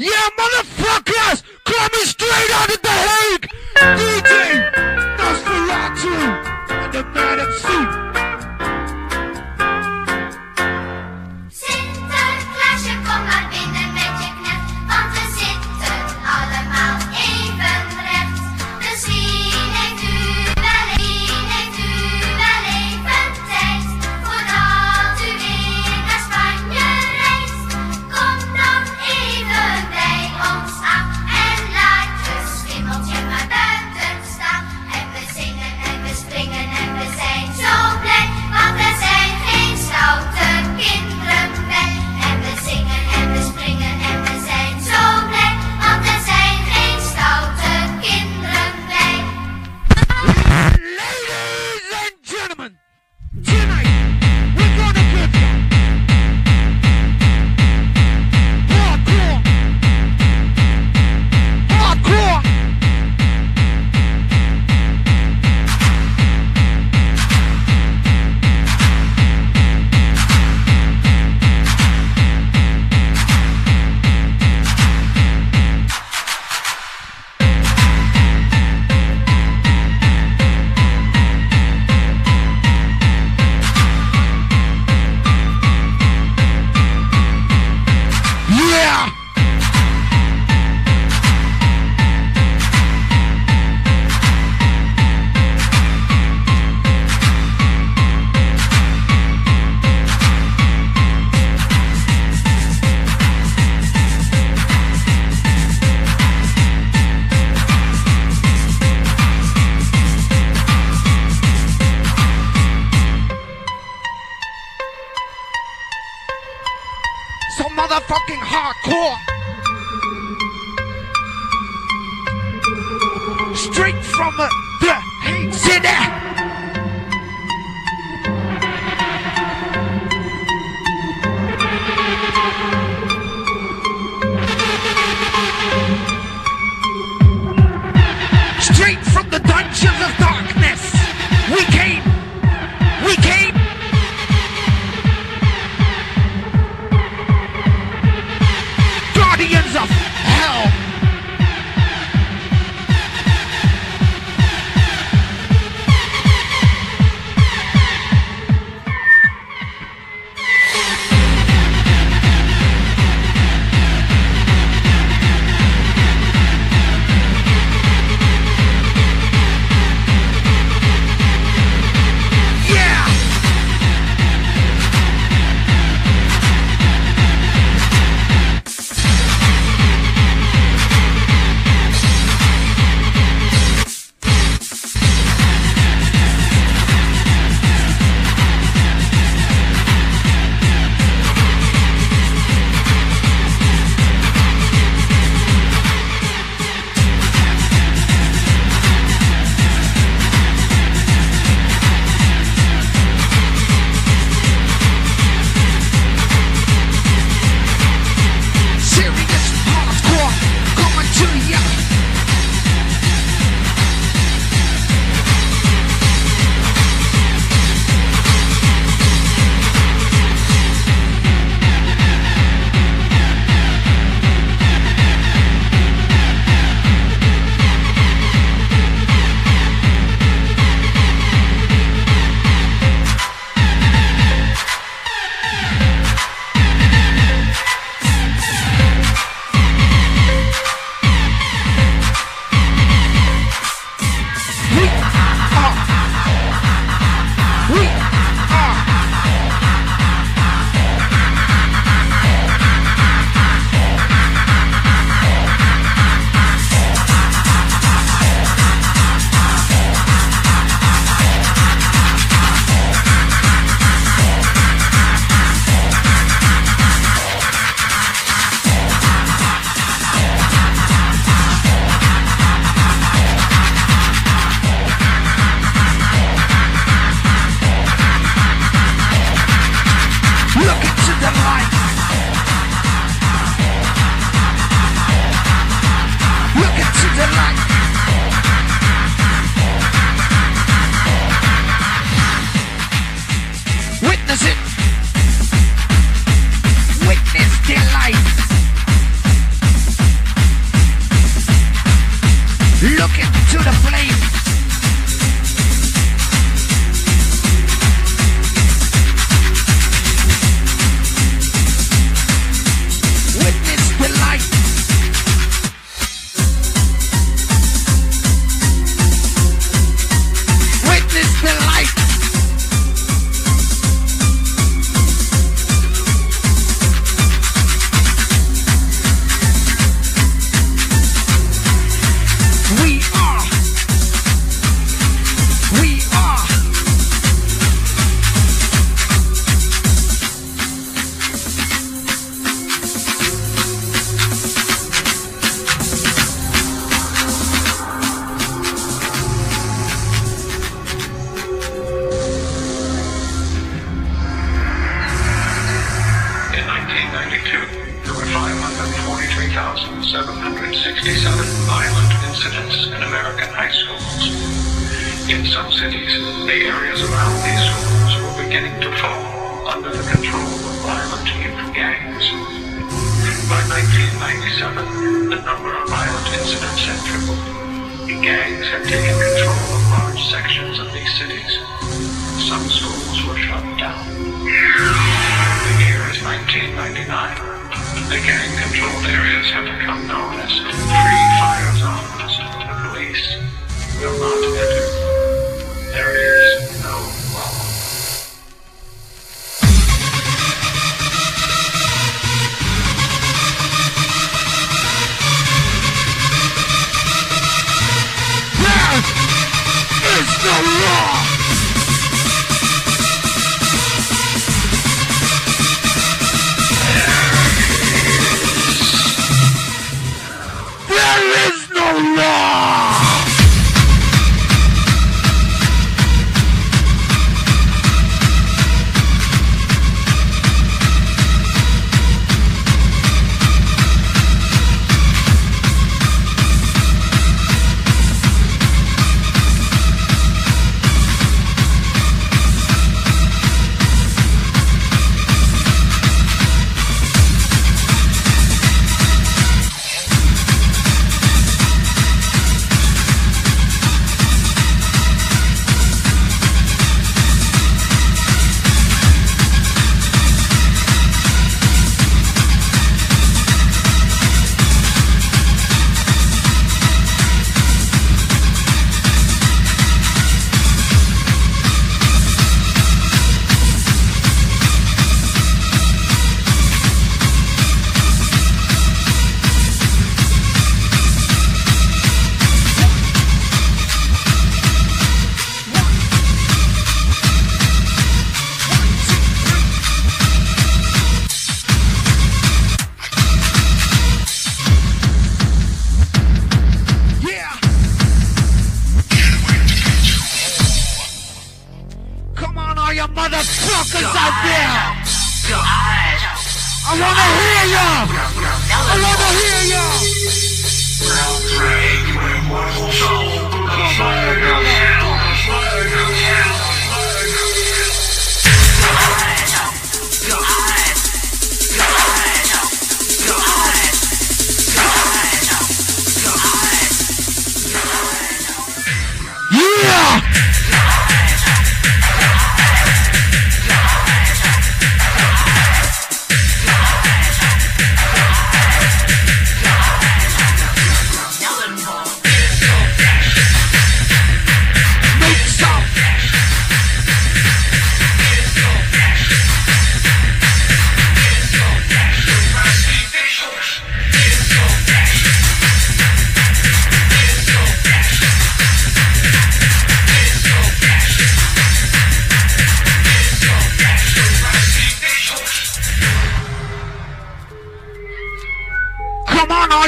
Yeah, motherfuckers! Coming straight out of The Hague! DJ! from the dungeons of darkness.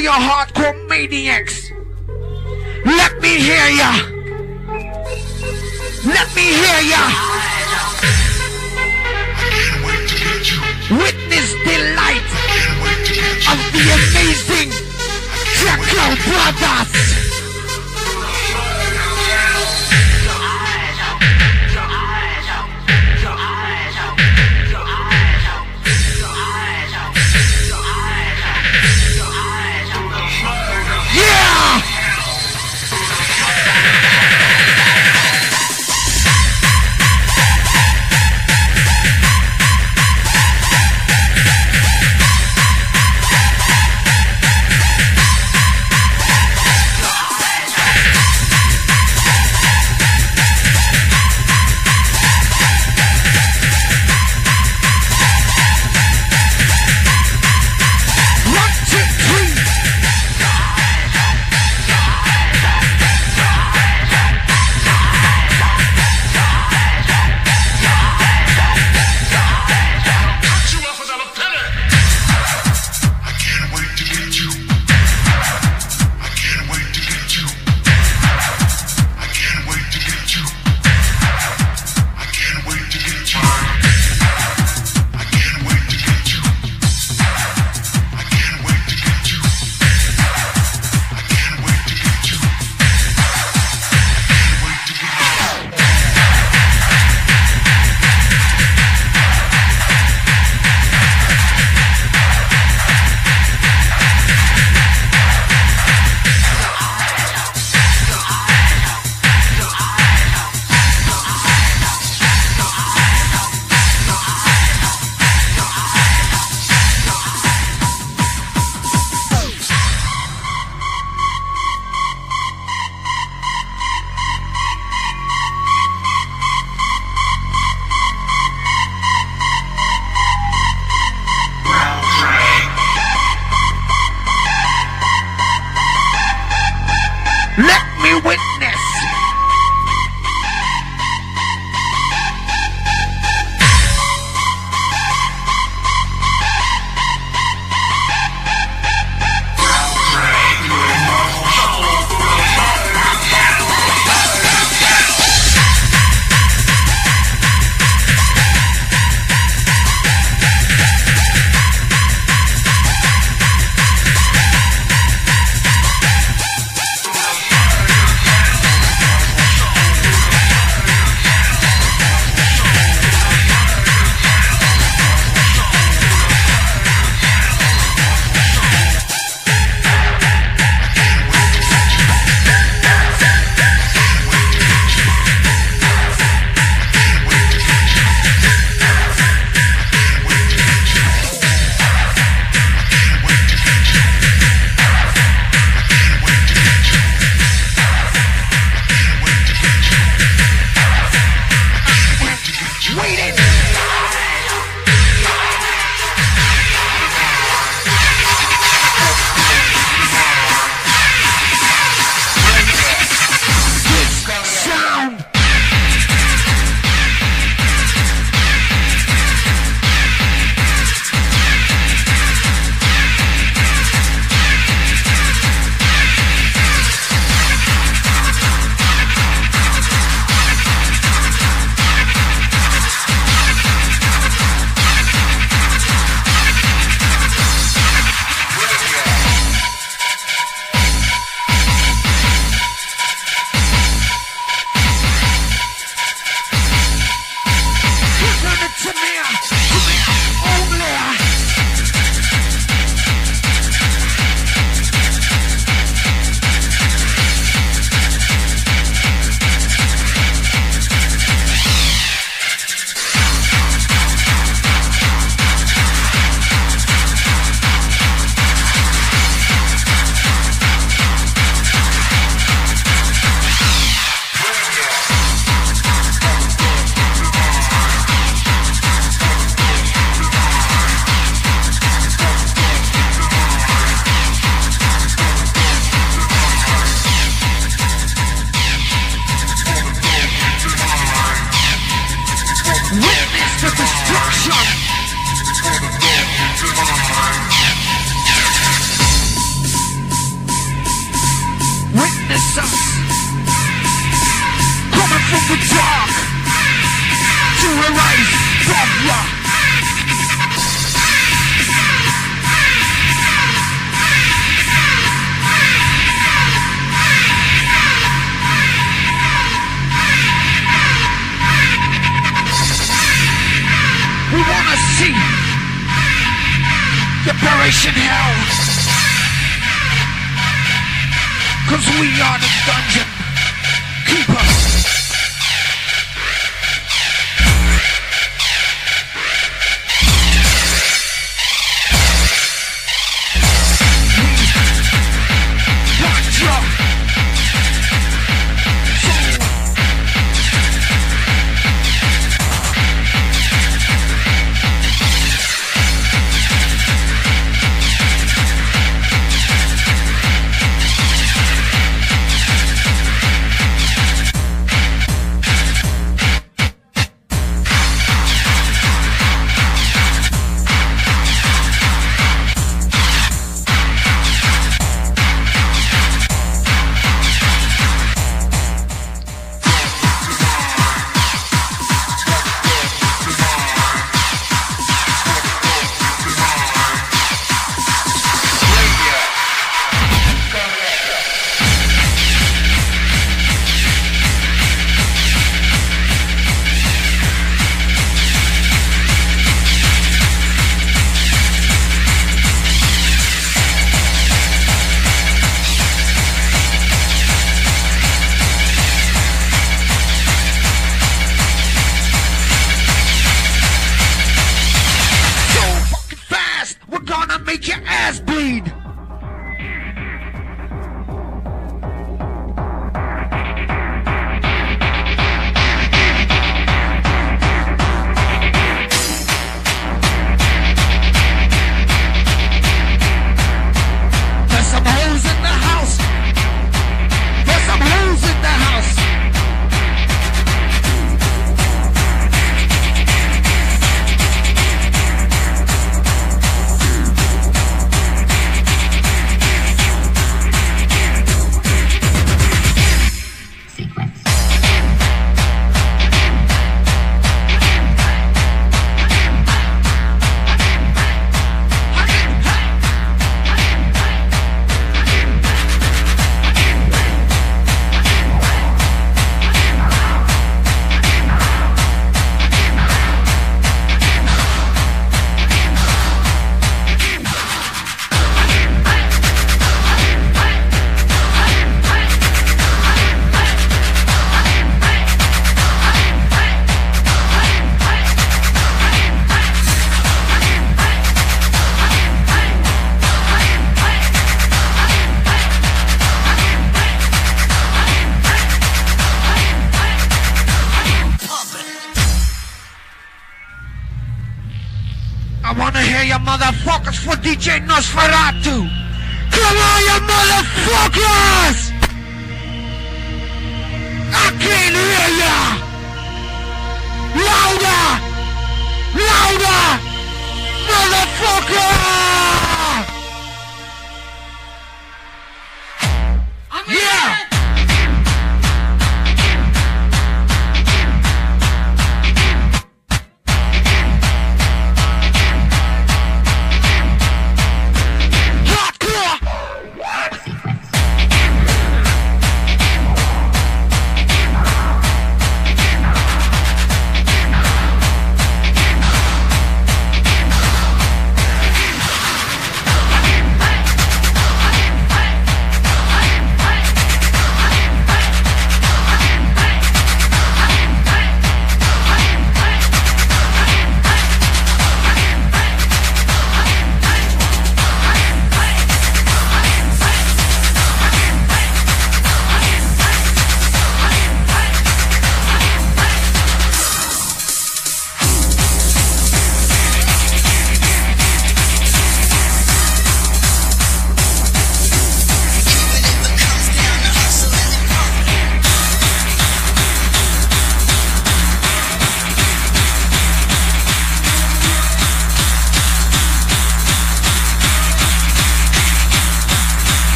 your hardcore maniacs. Let me hear ya. Let me hear ya. Witness the light of the amazing Jekyll Brothers.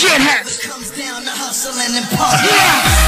Fucking shitheads! comes down to hustling and pumping. Yeah!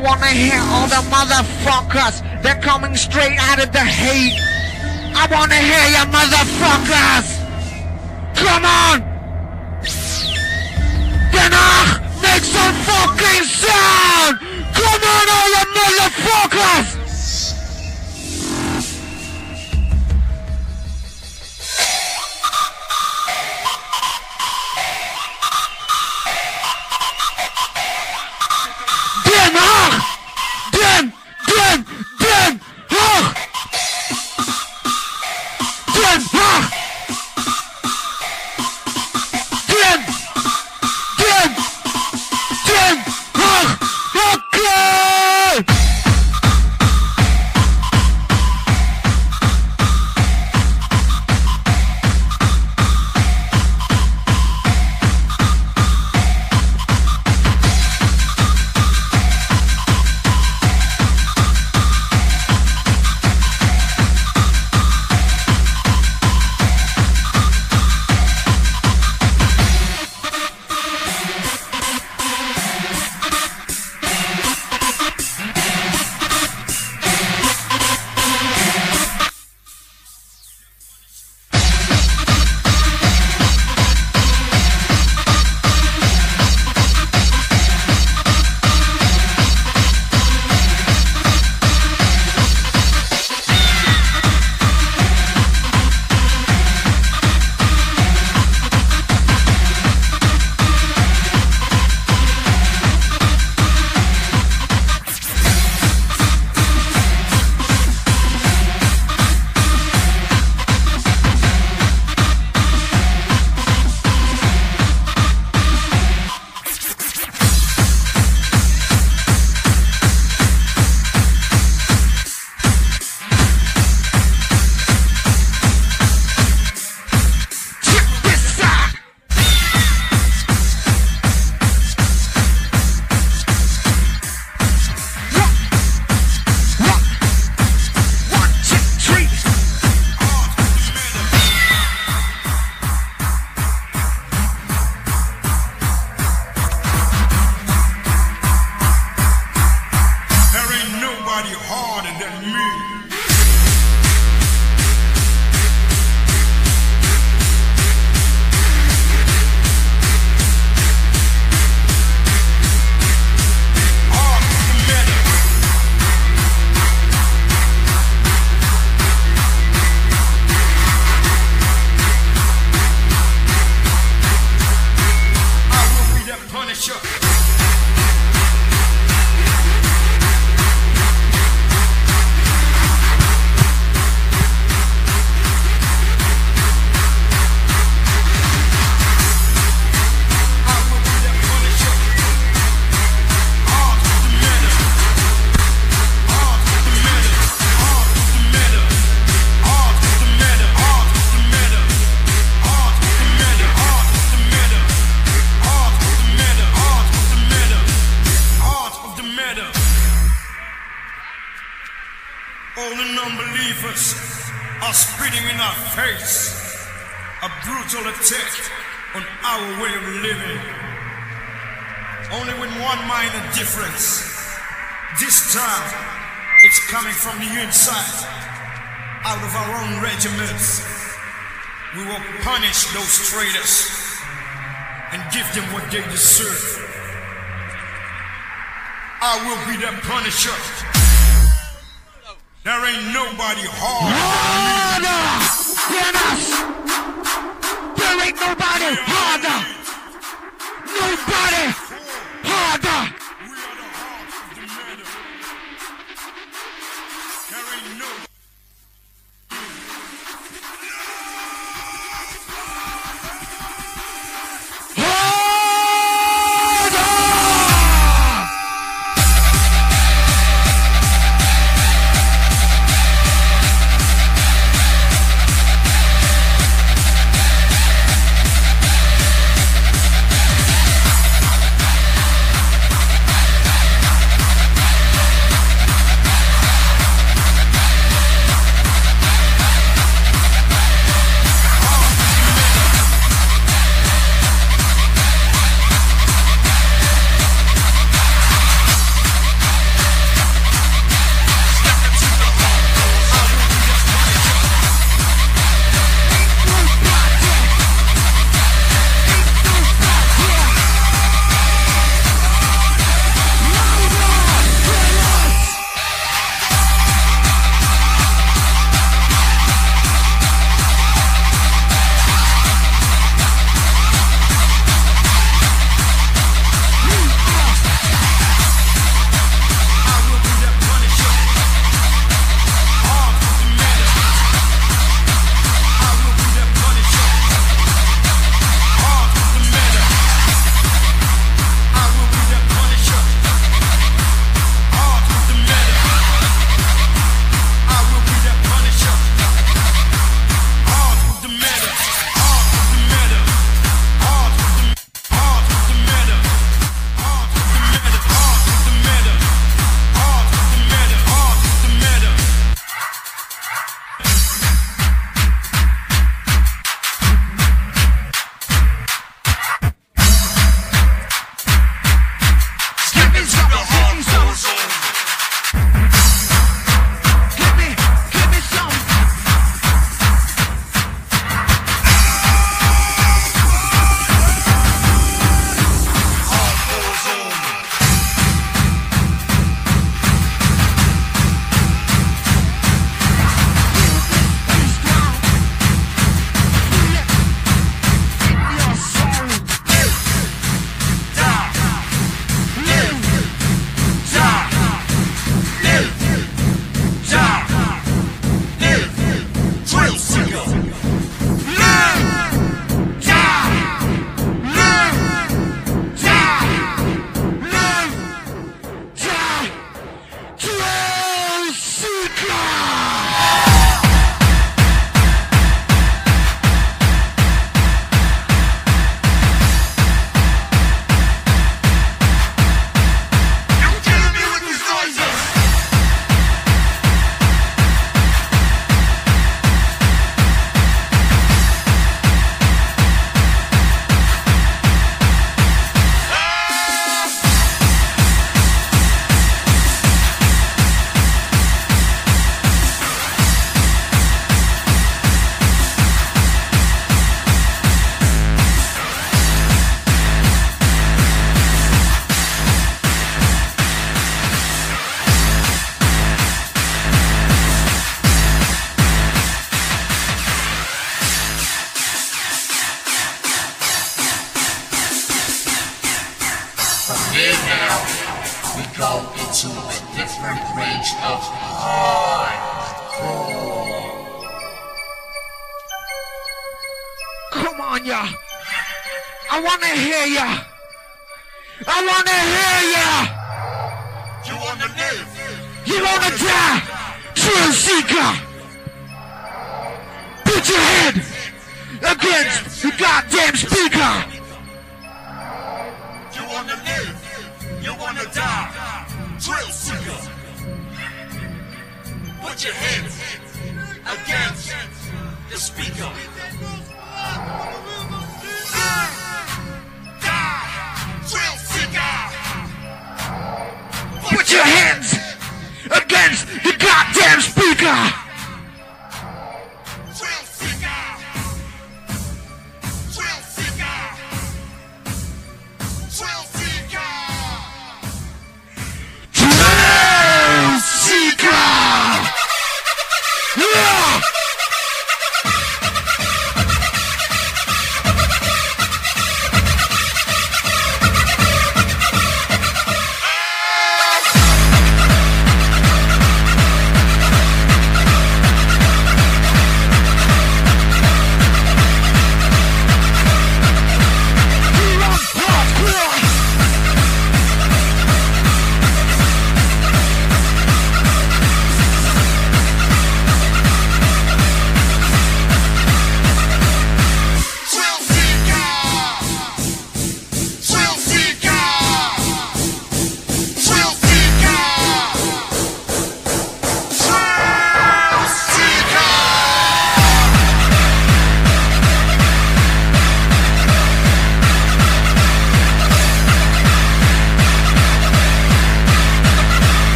I wanna hear all the motherfuckers. They're coming straight out of the Hague. I wanna hear you motherfuckers. Come on. Danach, make some fucking sound. Come on, all you motherfuckers.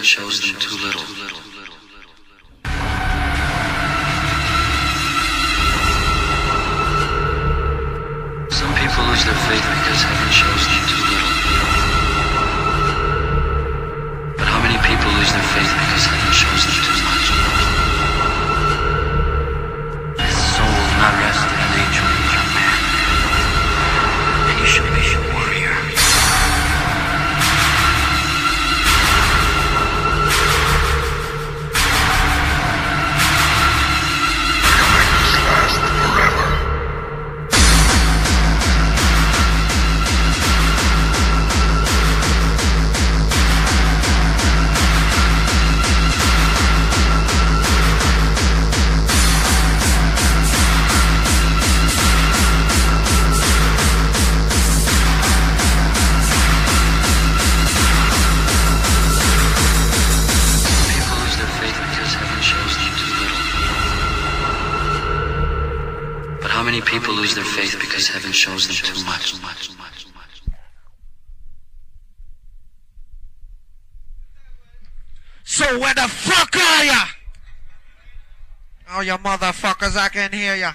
often shows them too little. Some people lose their faith because heaven shows them too little. But how many people lose their faith because heaven you motherfuckers. I can hear ya.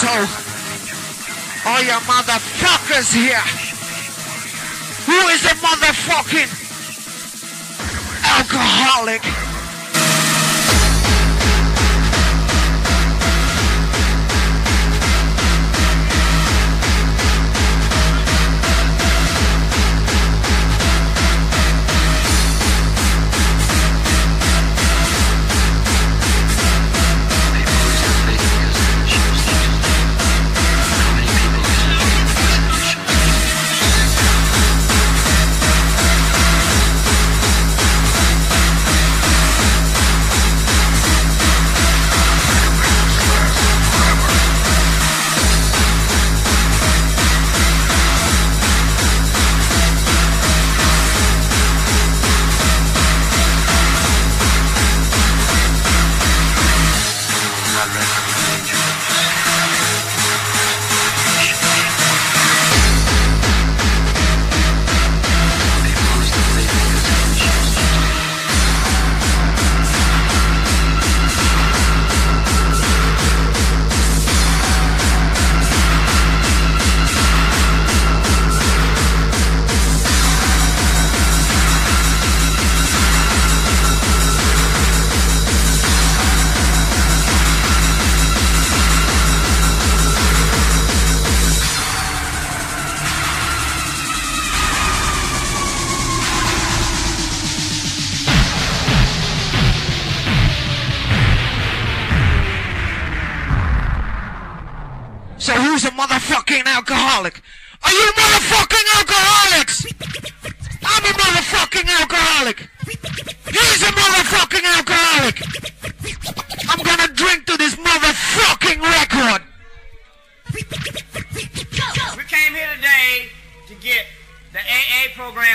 So, all your motherfuckers here. Who is a motherfucking alcoholic?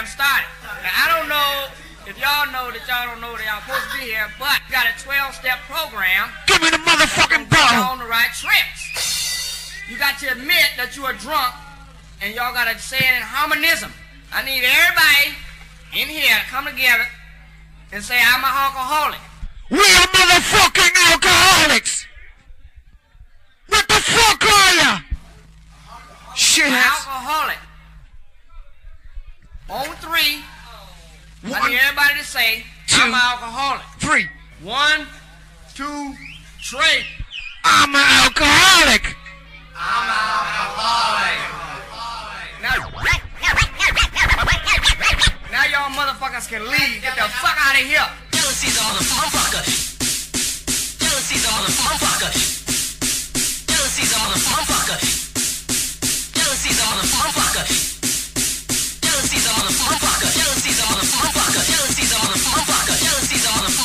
Started. Now, I don't know if y'all know that y'all don't know that y'all supposed to be here, but we got a 12-step program Give me the motherfucking you bottle. on the right trips. You got to admit that you are drunk, and y'all got to say it in harmonism. I need everybody in here to come together and say, I'm an alcoholic. We are motherfucking alcoholics. What the fuck are ya? Shit. An alcoholic. On three, oh. I One, need everybody to say, two. I'm an alcoholic. three. One, two, three. I'm an alcoholic. Now, now y'all motherfuckers can leave. Get the fuck out of here. Jealousy's a motherfucker. Jealousy's a motherfucker. Jealousy's a motherfucker. Jealousy's a motherfucker. Jealousy's a motherfucker. Jealousy's a motherfucker. Jealousy's a motherfucker. Jealousy's a motherfucker.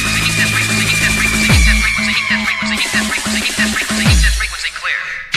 frequency, keep that frequency, keep that frequency, keep that frequency, keep that frequency clear.